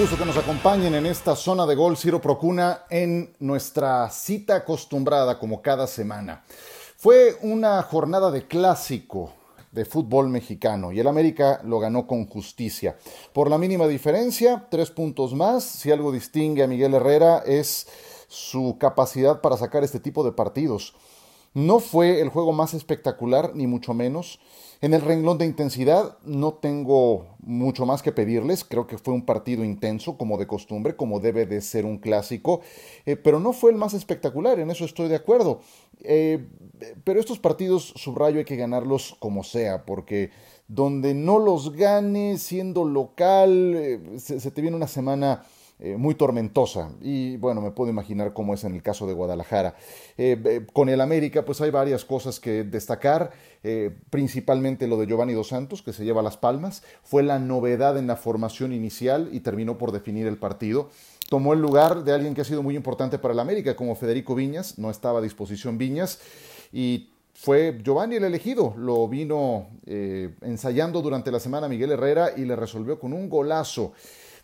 Que nos acompañen en esta zona de gol Ciro Procuna en nuestra cita acostumbrada como cada semana. Fue una jornada de clásico de fútbol mexicano y el América lo ganó con justicia. Por la mínima diferencia, tres puntos más. Si algo distingue a Miguel Herrera es su capacidad para sacar este tipo de partidos. No fue el juego más espectacular, ni mucho menos. En el renglón de intensidad no tengo mucho más que pedirles. Creo que fue un partido intenso, como de costumbre, como debe de ser un clásico, eh, pero no fue el más espectacular, en eso estoy de acuerdo. Eh, pero estos partidos, subrayo, hay que ganarlos como sea, porque donde no los gane siendo local, eh, se te viene una semana eh, muy tormentosa. Y bueno, me puedo imaginar cómo es en el caso de Guadalajara. Eh, eh, con el América, pues hay varias cosas que destacar, principalmente lo de Giovanni Dos Santos, que se lleva las palmas. Fue la novedad en la formación inicial y terminó por definir el partido tomó el lugar de alguien que ha sido muy importante para el América, como Federico Viñas, no estaba a disposición Viñas, y fue Giovanni el elegido, lo vino ensayando durante la semana Miguel Herrera y le resolvió con un golazo.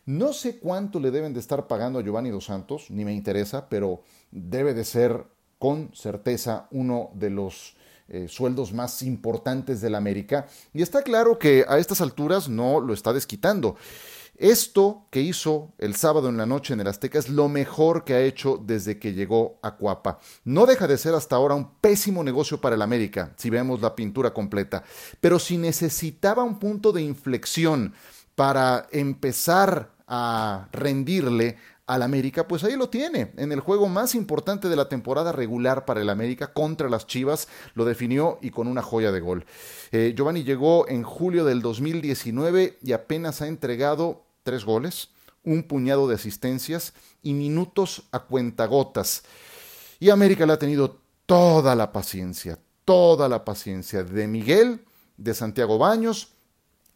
No sé cuánto le deben de estar pagando a Giovanni Dos Santos, ni me interesa, pero debe de ser con certeza uno de los eh, sueldos más importantes de la América. Y está claro que a estas alturas no lo está desquitando. Esto que hizo el sábado en la noche en el Azteca es lo mejor que ha hecho desde que llegó a Cuapa. No deja de ser hasta ahora un pésimo negocio para el América, si vemos la pintura completa. Pero si necesitaba un punto de inflexión para empezar a rendirle al América, pues ahí lo tiene. En el juego más importante de la temporada regular para el América contra las Chivas, lo definió y con una joya de gol. Eh, Giovanni llegó en julio del 2019 y apenas ha entregado tres goles, un puñado de asistencias y minutos a cuentagotas. Y América le ha tenido toda la paciencia, toda la paciencia de Miguel, de Santiago Baños,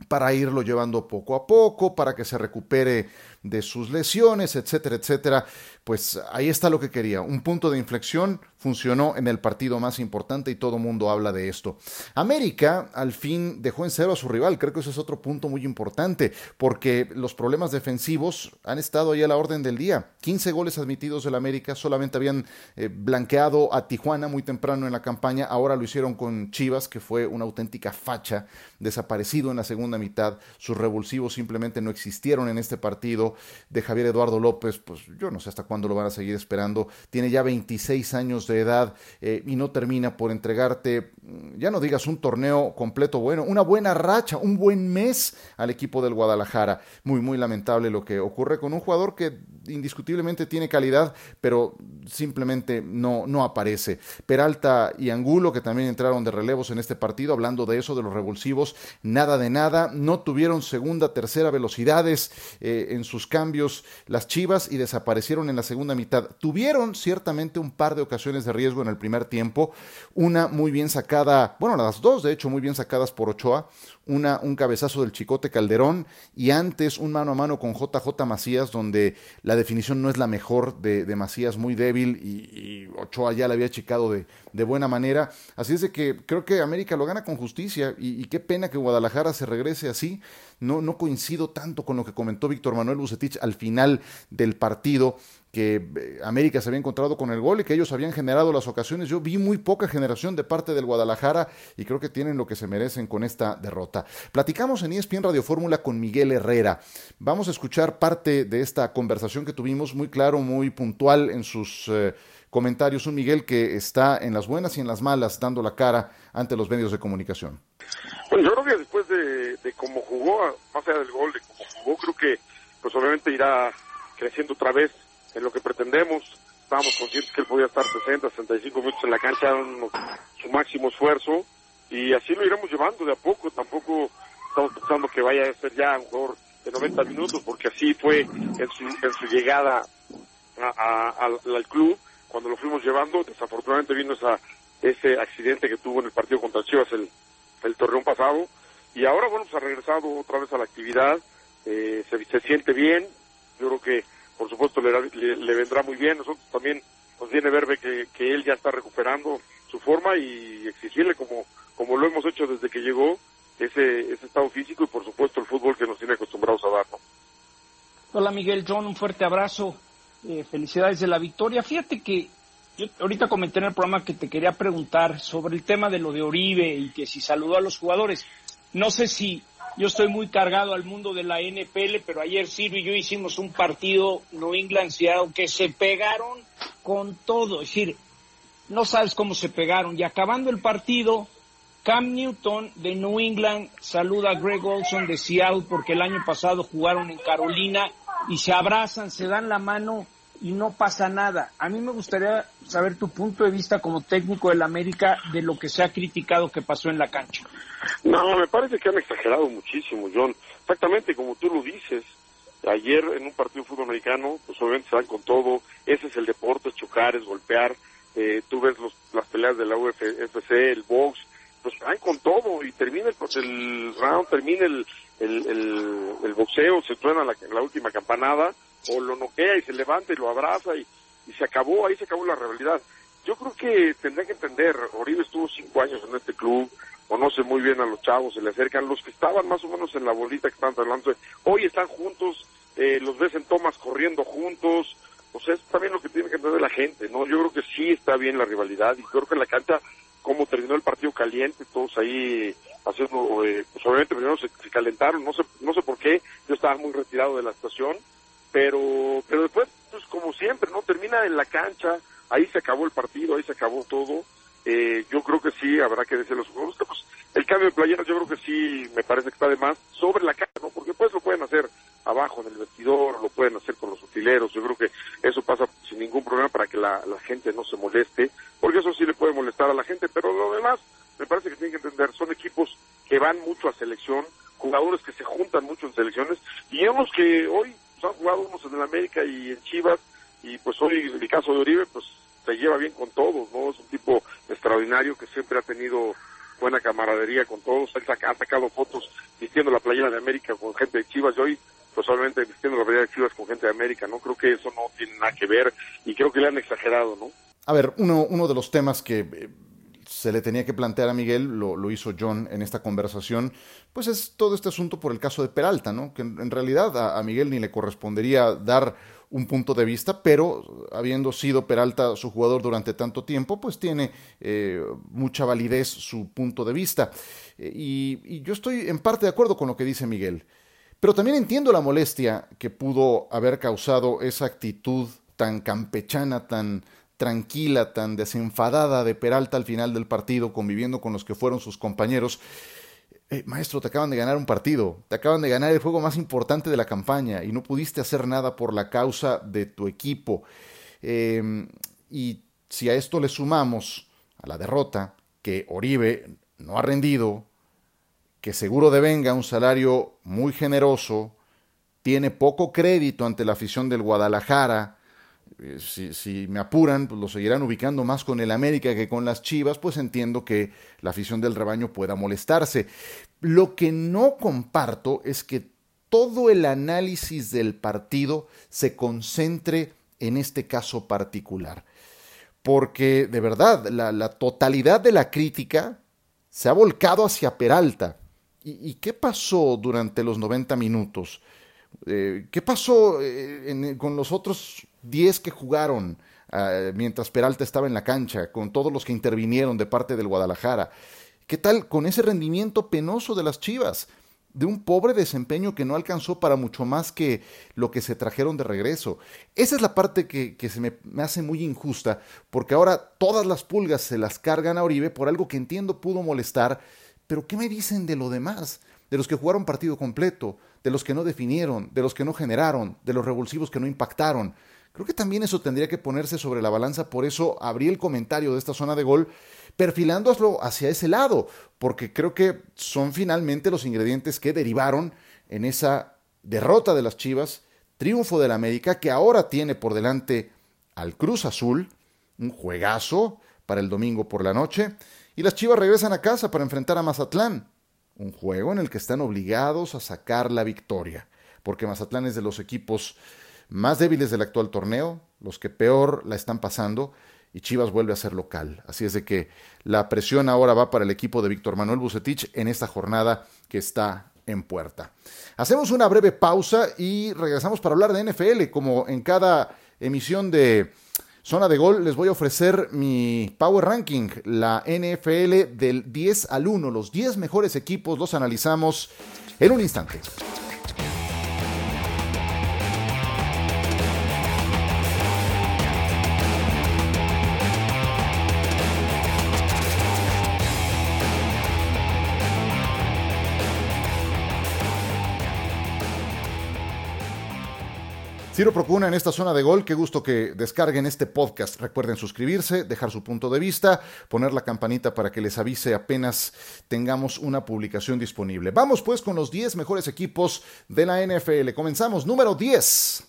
para irlo llevando poco a poco, para que se recupere de sus lesiones, etcétera, etcétera. Pues ahí está lo que quería. Un punto de inflexión funcionó en el partido más importante y todo el mundo habla de esto. América al fin dejó en cero a su rival. Creo que eso es otro punto muy importante porque los problemas defensivos han estado ahí a la orden del día. 15 goles admitidos del América, solamente habían eh, blanqueado a Tijuana muy temprano en la campaña. Ahora lo hicieron con Chivas, que fue una auténtica facha, desaparecido en la segunda mitad. Sus revulsivos simplemente no existieron en este partido de Javier Eduardo López, pues yo no sé hasta cuándo lo van a seguir esperando. Tiene ya 26 años de edad eh, y no termina por entregarte, ya no digas un torneo completo bueno, una buena racha, un buen mes al equipo del Guadalajara. Muy, muy lamentable lo que ocurre con un jugador que indiscutiblemente tiene calidad, pero simplemente no, no aparece. Peralta y Angulo, que también entraron de relevos en este partido, hablando de eso, de los revulsivos, nada de nada, no tuvieron segunda, tercera velocidades eh, en sus cambios las Chivas y desaparecieron en la segunda mitad. Tuvieron ciertamente un par de ocasiones de riesgo en el primer tiempo, una muy bien sacada, bueno, las dos de hecho muy bien sacadas por Ochoa, una, un cabezazo del Chicote Calderón y antes un mano a mano con JJ Macías, donde la definición no es la mejor de, Macías, muy débil y, Ochoa ya la había chicado de, de, buena manera. Así es de que creo que América lo gana con justicia y qué pena que Guadalajara se regrese así. No, no coincido tanto con lo que comentó Víctor Manuel Bucetich al final del partido que eh, América se había encontrado con el gol y que ellos habían generado las ocasiones. Yo vi muy poca generación de parte del Guadalajara y creo que tienen lo que se merecen con esta derrota. Platicamos en ESPN Radio Fórmula con Miguel Herrera. Vamos a escuchar parte de esta conversación que tuvimos muy claro, muy puntual en sus eh, comentarios. Un Miguel que está en las buenas y en las malas dando la cara ante los medios de comunicación. Bueno, de, de cómo jugó, más allá del gol, de cómo jugó, creo que pues obviamente irá creciendo otra vez en lo que pretendemos. Estábamos conscientes que él podía estar 60, 65 minutos en la cancha, dando su máximo esfuerzo y así lo iremos llevando de a poco. Tampoco estamos pensando que vaya a ser ya un jugador de 90 minutos, porque así fue en su, en su llegada al, club cuando lo fuimos llevando. Desafortunadamente vino esa, ese accidente que tuvo en el partido contra Chivas el, el torneo pasado. Y ahora, bueno, pues ha regresado otra vez a la actividad. Eh, se, se siente bien. Yo creo que por supuesto le, le, vendrá muy bien. Nosotros también nos viene ver que, que él ya está recuperando su forma y exigirle como, como lo hemos hecho desde que llegó ese, ese estado físico y por supuesto el fútbol que nos tiene acostumbrados a dar. ¿no? Hola Miguel, John, un fuerte abrazo. Eh, felicidades de la victoria. Fíjate que yo ahorita comenté en el programa que te quería preguntar sobre el tema de lo de Oribe y que si saludó a los jugadores. No sé si yo estoy muy cargado al mundo de la NPL, pero ayer Silvio y yo hicimos un partido New England Seattle que se pegaron con todo. Es decir, no sabes cómo se pegaron. Y acabando el partido, Cam Newton de New England saluda a Greg Olson de Seattle porque el año pasado jugaron en Carolina y se abrazan, se dan la mano y no pasa nada. A mí me gustaría saber tu punto de vista como técnico del América de lo que se ha criticado que pasó en la cancha. No, me parece que han exagerado muchísimo, John. Exactamente como tú lo dices. Ayer en un partido de fútbol americano, pues obviamente se dan con todo. Ese es el deporte, chocar, es golpear. Eh, tú ves los, las peleas de la UFC, el box, pues van con todo y termina el, el round, termina el, boxeo, se truena la, última campanada, o lo noquea y se levanta y lo abraza y, y se acabó, ahí se acabó la rivalidad. Yo creo que tendrán que entender, Oribe estuvo cinco años en este club, conoce muy bien a los chavos, se le acercan, los que estaban más o menos en la bolita que estaban hablando, hoy están juntos, eh, los ves en tomas corriendo juntos, o sea, es también lo que tiene que entender la gente, ¿no? Yo creo que sí está bien la rivalidad y creo que en la cancha cómo terminó el partido caliente, todos ahí haciendo, eh, pues obviamente primero se, calentaron, no sé, no sé por qué, yo estaba muy retirado de la situación, pero, pero después, pues como siempre, ¿no? Termina en la cancha, ahí se acabó el partido, ahí se acabó todo, eh, yo creo que sí, habrá que decir los juegos, pues, el cambio de playeras yo creo que sí, me parece que está de más sobre la cancha, ¿no? Porque pues lo pueden hacer abajo en el vestidor, lo pueden hacer con los utileros, yo creo que eso pasa sin ningún problema para que la gente no se moleste, porque eso sí le puede molestar a la gente, pero lo demás me parece que tienen que entender, son equipos que van mucho a selección, jugadores que se juntan mucho en selecciones, y unos que hoy pues, han jugado unos en el América y en Chivas, y pues hoy en el caso de Oribe, pues se lleva bien con todos, ¿no? Es un tipo extraordinario que siempre ha tenido buena camaradería con todos, ha sacado fotos vistiendo la playera de América con gente de Chivas y hoy pues obviamente vistiendo la playera de Chivas con gente de América, ¿no? Creo que eso no tiene nada que ver y creo que le han exagerado, ¿no? A ver, uno, uno de los temas que eh, se le tenía que plantear a Miguel, lo, hizo John en esta conversación, pues es todo este asunto por el caso de Peralta, ¿no? Que en, realidad a, Miguel ni le correspondería dar un punto de vista, pero habiendo sido Peralta su jugador durante tanto tiempo, pues tiene eh, mucha validez su punto de vista. Eh, y yo estoy en parte de acuerdo con lo que dice Miguel, pero también entiendo la molestia que pudo haber causado esa actitud tan campechana, tan tranquila, tan desenfadada de Peralta al final del partido, conviviendo con los que fueron sus compañeros. Eh, maestro, te acaban de ganar un partido, te acaban de ganar el juego más importante de la campaña y no pudiste hacer nada por la causa de tu equipo. Eh, y si a esto le sumamos a la derrota, que Oribe no ha rendido, que seguro devenga un salario muy generoso, tiene poco crédito ante la afición del Guadalajara, eh, si, me apuran, pues lo seguirán ubicando más con el América que con las Chivas, pues entiendo que la afición del rebaño pueda molestarse. Lo que no comparto es que todo el análisis del partido se concentre en este caso particular. Porque de verdad, la, totalidad de la crítica se ha volcado hacia Peralta. ¿Y, qué pasó durante los 90 minutos? Eh, ¿Qué pasó eh, con los otros 10 que jugaron uh, mientras Peralta estaba en la cancha, con todos los que intervinieron de parte del Guadalajara. ¿Qué tal con ese rendimiento penoso de las Chivas? De un pobre desempeño que no alcanzó para mucho más que lo que se trajeron de regreso. Esa es la parte que, que se me, me hace muy injusta, porque ahora todas las pulgas se las cargan a Oribe por algo que entiendo pudo molestar, pero ¿qué me dicen de lo demás? De los que jugaron partido completo, de los que no definieron, de los que no generaron, de los revulsivos que no impactaron. Creo que también eso tendría que ponerse sobre la balanza, por eso abrí el comentario de esta zona de gol, perfilándolo hacia ese lado, porque creo que son finalmente los ingredientes que derivaron en esa derrota de las Chivas, triunfo del América, que ahora tiene por delante al Cruz Azul, un juegazo para el domingo por la noche, y las Chivas regresan a casa para enfrentar a Mazatlán, un juego en el que están obligados a sacar la victoria, porque Mazatlán es de los equipos más débiles del actual torneo, los que peor la están pasando, y Chivas vuelve a ser local. Así es de que la presión ahora va para el equipo de Víctor Manuel Bucetich en esta jornada que está en puerta. Hacemos una breve pausa y regresamos para hablar de NFL, como en cada emisión de Zona de Gol les voy a ofrecer mi Power Ranking, la NFL del 10 al 1, los 10 mejores equipos, los analizamos en un instante. Ciro Procuna en esta zona de gol. Qué gusto que descarguen este podcast. Recuerden suscribirse, dejar su punto de vista, poner la campanita para que les avise apenas tengamos una publicación disponible. Vamos pues con los 10 mejores equipos de la NFL. Comenzamos. Número 10.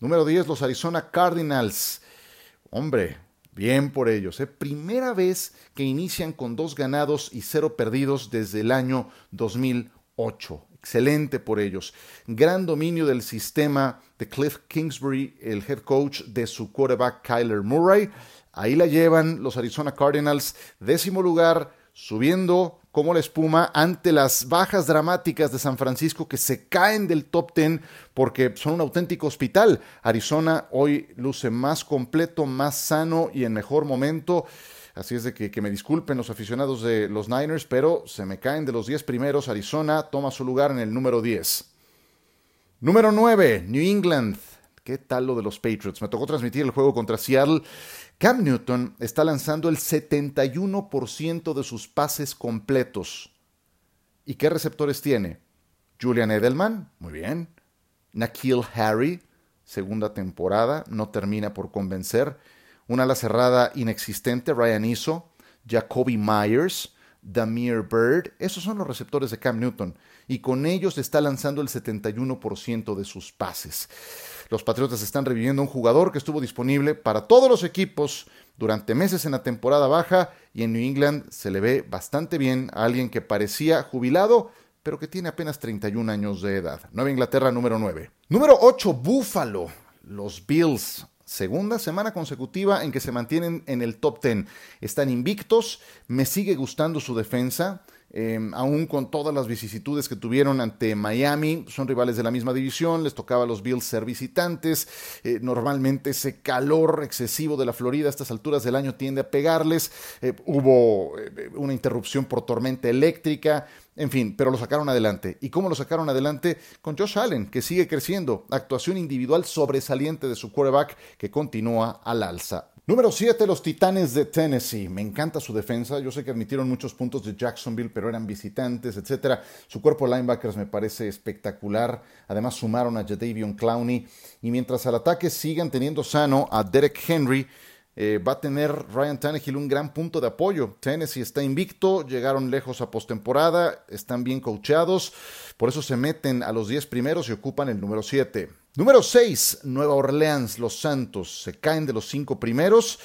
Número 10, los Arizona Cardinals. Hombre, bien por ellos. ¿eh? Primera vez que inician con dos ganados y cero perdidos desde el año 2008. Excelente por ellos. Gran dominio del sistema de Cliff Kingsbury, el head coach de su quarterback Kyler Murray. Ahí la llevan los Arizona Cardinals, décimo lugar, subiendo como la espuma ante las bajas dramáticas de San Francisco que se caen del top 10 porque son un auténtico hospital. Arizona hoy luce más completo, más sano y en mejor momento. Así es de que, me disculpen los aficionados de los Niners, pero se me caen de los 10 primeros. Arizona toma su lugar en el número 10. Número 9, New England. ¿Qué tal lo de los Patriots? Me tocó transmitir el juego contra Seattle. Cam Newton está lanzando el 71% de sus pases completos. ¿Y qué receptores tiene? Julian Edelman, muy bien. Nakil Harry, segunda temporada, no termina por convencer una ala cerrada inexistente, Ryan Iso, Jacoby Myers, Damir Bird, esos son los receptores de Cam Newton, y con ellos está lanzando el 71% de sus pases. Los Patriotas están reviviendo un jugador que estuvo disponible para todos los equipos durante meses en la temporada baja y en New England se le ve bastante bien a alguien que parecía jubilado, pero que tiene apenas 31 años de edad. Nueva Inglaterra número 9. Número 8, Buffalo. Los Bills segunda semana consecutiva en que se mantienen en el top 10. Están invictos, me sigue gustando su defensa. Em, aún con todas las vicisitudes que tuvieron ante Miami, son rivales de la misma división, les tocaba a los Bills ser visitantes, eh, normalmente ese calor excesivo de la Florida a estas alturas del año tiende a pegarles, eh, hubo eh, una interrupción por tormenta eléctrica, en fin, pero lo sacaron adelante. ¿Y cómo lo sacaron adelante? Con Josh Allen, que sigue creciendo, actuación individual sobresaliente de su quarterback que continúa al alza. Número 7, los Titanes de Tennessee. Me encanta su defensa. Yo sé que admitieron muchos puntos de Jacksonville, pero eran visitantes, etc. Su cuerpo de linebackers me parece espectacular. Además, sumaron a Jadavion Clowney. Y mientras al ataque sigan teniendo sano a Derek Henry, eh, va a tener Ryan Tannehill un gran punto de apoyo. Tennessee está invicto, llegaron lejos a postemporada, están bien coacheados, por eso se meten a los 10 primeros y ocupan el número 7. Número 6, Nueva Orleans, los Santos. Se caen de los 5 primeros,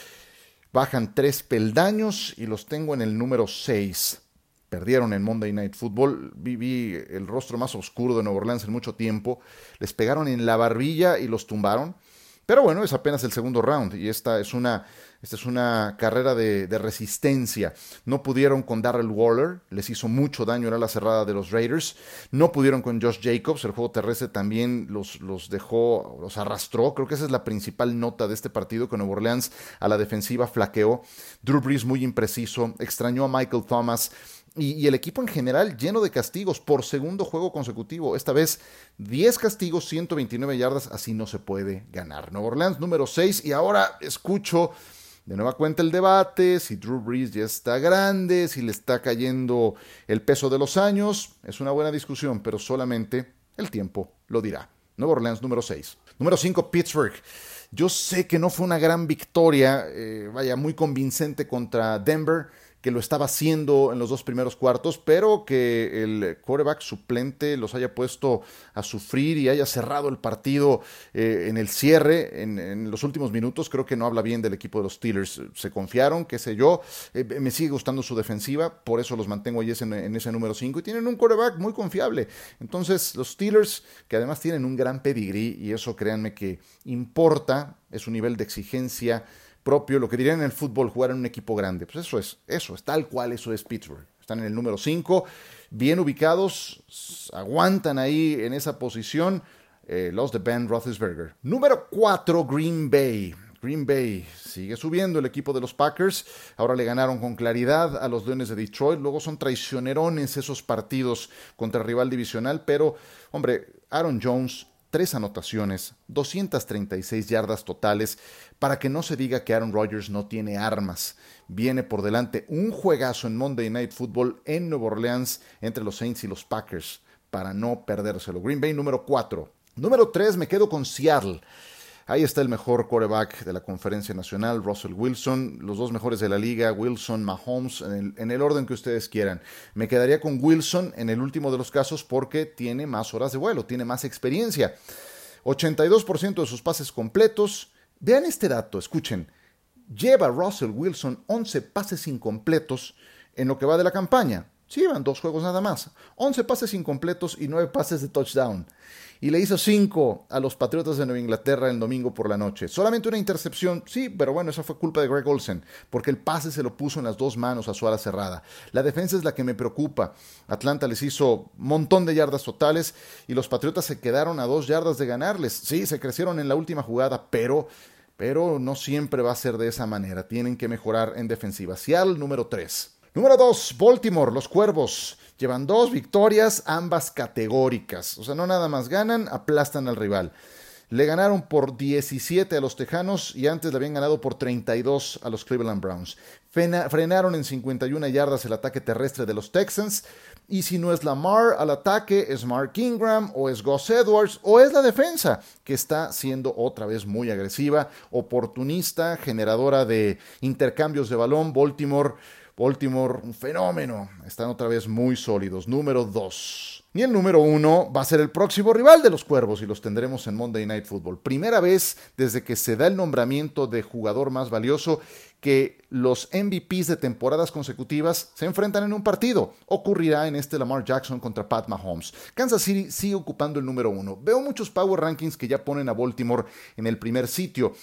bajan 3 peldaños y los tengo en el número 6. Perdieron en Monday Night Football. Vi, el rostro más oscuro de Nueva Orleans en mucho tiempo. Les pegaron en la barbilla y los tumbaron. Pero bueno, es apenas el segundo round y esta es una, esta es una carrera de, resistencia. No pudieron con Darrell Waller, les hizo mucho daño en la cerrada de los Raiders. No pudieron con Josh Jacobs, el juego terrestre también los, los dejó, los arrastró. Creo que esa es la principal nota de este partido, que Nuevo Orleans a la defensiva flaqueó. Drew Brees muy impreciso, extrañó a Michael Thomas. Y, el equipo en general lleno de castigos por segundo juego consecutivo. Esta vez 10 castigos, 129 yardas, así no se puede ganar. Nueva Orleans número 6 y ahora escucho de nueva cuenta el debate, si Drew Brees ya está grande, si le está cayendo el peso de los años. Es una buena discusión, pero solamente el tiempo lo dirá. Nueva Orleans número 6. Número 5, Pittsburgh. Yo sé que no fue una gran victoria, eh, vaya, muy convincente contra Denver que lo estaba haciendo en los dos primeros cuartos, pero que el quarterback suplente los haya puesto a sufrir y haya cerrado el partido eh, en el cierre, en, los últimos minutos, creo que no habla bien del equipo de los Steelers. Se confiaron, qué sé yo, eh, me sigue gustando su defensiva, por eso los mantengo ahí en, ese número 5 y tienen un quarterback muy confiable. Entonces, los Steelers, que además tienen un gran pedigrí, y eso créanme que importa, es un nivel de exigencia propio, lo que dirían en el fútbol, jugar en un equipo grande. Pues eso es, eso es tal cual, eso es Pittsburgh. Están en el número 5. bien ubicados, aguantan ahí en esa posición eh, los de Ben Roethlisberger. Número 4, Green Bay. Green Bay sigue subiendo el equipo de los Packers. Ahora le ganaron con claridad a los Leones de Detroit. Luego son traicionerones esos partidos contra el rival divisional. Pero, hombre, Aaron Jones, tres anotaciones, 236 yardas totales. Para que no se diga que Aaron Rodgers no tiene armas. Viene por delante un juegazo en Monday Night Football en Nueva Orleans entre los Saints y los Packers. Para no perdérselo. Green Bay número 4. Número 3, me quedo con Seattle. Ahí está el mejor quarterback de la conferencia nacional, Russell Wilson, los dos mejores de la liga, Wilson, Mahomes, en el, orden que ustedes quieran. Me quedaría con Wilson en el último de los casos porque tiene más horas de vuelo, tiene más experiencia. 82% de sus pases completos. Vean este dato, escuchen. Lleva Russell Wilson 11 pases incompletos en lo que va de la campaña. Sí, van dos juegos nada más. 11 pases incompletos y 9 pases de touchdown y le hizo cinco a los Patriotas de Nueva Inglaterra el domingo por la noche. Solamente una intercepción, sí, pero bueno, esa fue culpa de Greg Olsen, porque el pase se lo puso en las dos manos a su ala cerrada. La defensa es la que me preocupa. Atlanta les hizo montón de yardas totales y los Patriotas se quedaron a dos yardas de ganarles. Sí, se crecieron en la última jugada, pero pero no siempre va a ser de esa manera. Tienen que mejorar en defensiva. Seattle número 3. Número 2, Baltimore, los Cuervos. Llevan dos victorias, ambas categóricas. O sea, no nada más ganan, aplastan al rival. Le ganaron por 17 a los Tejanos y antes le habían ganado por 32 a los Cleveland Browns. frenaron en 51 yardas el ataque terrestre de los Texans. Y si no es Lamar al ataque, es Mark Ingram o es Gus Edwards o es la defensa, que está siendo otra vez muy agresiva, oportunista, generadora de intercambios de balón. Baltimore Baltimore, un fenómeno. Están otra vez muy sólidos. Número 2. Y el número 1 va a ser el próximo rival de los Cuervos y los tendremos en Monday Night Football. Primera vez desde que se da el nombramiento de jugador más valioso que los MVPs de temporadas consecutivas se enfrentan en un partido. Ocurrirá en este Lamar Jackson contra Pat Mahomes. Kansas City sigue ocupando el número uno. Veo muchos power rankings que ya ponen a Baltimore en el primer sitio.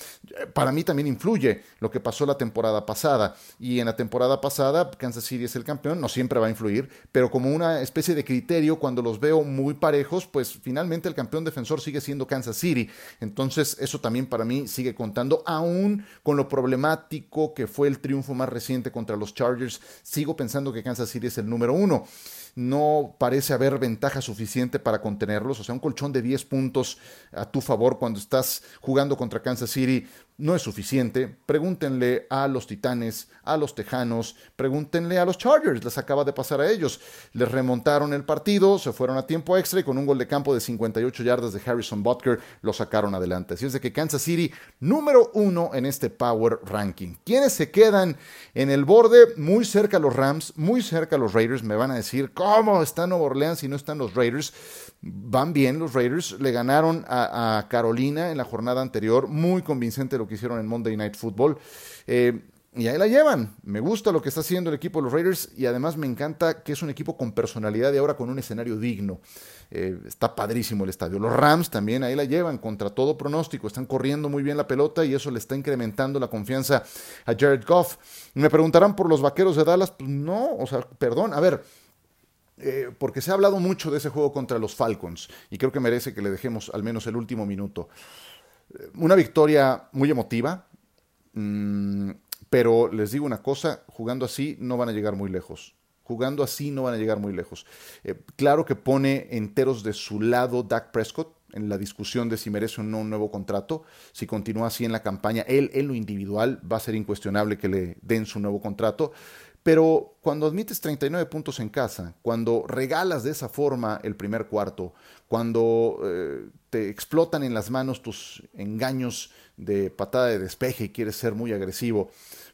Para mí también influye lo que pasó la temporada pasada. Y en la temporada pasada Kansas City es el campeón. No siempre va a influir, pero como una especie de criterio, cuando los veo muy parejos, pues finalmente el campeón defensor sigue siendo Kansas City. Entonces eso también para mí sigue contando, aún con lo problemático que fue el triunfo más reciente contra los Chargers, sigo pensando que Kansas City es el número uno no parece haber ventaja suficiente para contenerlos. O sea, un colchón de 10 puntos a tu favor cuando estás jugando contra Kansas City no es suficiente. Pregúntenle a los Titanes, a los Tejanos, pregúntenle a los Chargers, les acaba de pasar a ellos. Les remontaron el partido, se fueron a tiempo extra y con un gol de campo de 58 yardas de Harrison Butker lo sacaron adelante. Así es de que Kansas City, número uno en este Power Ranking. ¿Quiénes se quedan en el borde? Muy cerca los Rams, muy cerca los Raiders. Me van a decir, ¿cómo está Nueva Orleans y no están los Raiders? Van bien los Raiders, le ganaron a, a Carolina en la jornada anterior, muy convincente lo que hicieron en Monday Night Football. Eh, y ahí la llevan. Me gusta lo que está haciendo el equipo de los Raiders y además me encanta que es un equipo con personalidad y ahora con un escenario digno. Eh, está padrísimo el estadio. Los Rams también ahí la llevan contra todo pronóstico. Están corriendo muy bien la pelota y eso le está incrementando la confianza a Jared Goff. Me preguntarán por los vaqueros de Dallas. Pues no, o sea, perdón. A ver, eh, porque se ha hablado mucho de ese juego contra los Falcons y creo que merece que le dejemos al menos el último minuto. Una victoria muy emotiva, mm, pero les digo una cosa, jugando así no van a llegar muy lejos. Jugando así no van a llegar muy lejos. Eh, claro que pone enteros de su lado Dak Prescott en la discusión de si merece o no un nuevo contrato. Si continúa así en la campaña, él en lo individual va a ser incuestionable que le den su nuevo contrato. Pero cuando admites 39 puntos en casa, cuando regalas de esa forma el primer cuarto, cuando eh, te explotan en las manos tus engaños de patada de despeje y quieres ser muy agresivo,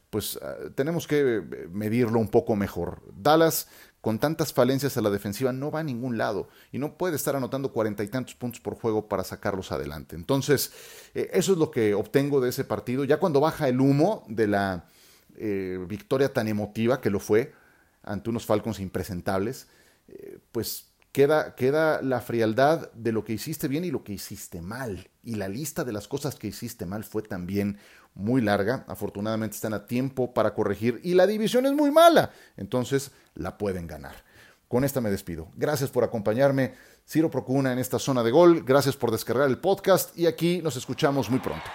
pues ah, tenemos que eh, medirlo un poco mejor. Dallas, con tantas falencias a la defensiva, no va a ningún lado y no puede estar anotando cuarenta y tantos puntos por juego para sacarlos adelante. Entonces, eh, eso es lo que obtengo de ese partido. Ya cuando baja el humo de la eh, victoria tan emotiva que lo fue ante unos Falcons impresentables, eh, pues queda, queda la frialdad de lo que hiciste bien y lo que hiciste mal. Y la lista de las cosas que hiciste mal fue también muy larga. Afortunadamente están a tiempo para corregir y la división es muy mala. Entonces la pueden ganar. Con esta me despido. Gracias por acompañarme, Ciro Procuna, en esta zona de gol. Gracias por descargar el podcast y aquí nos escuchamos muy pronto.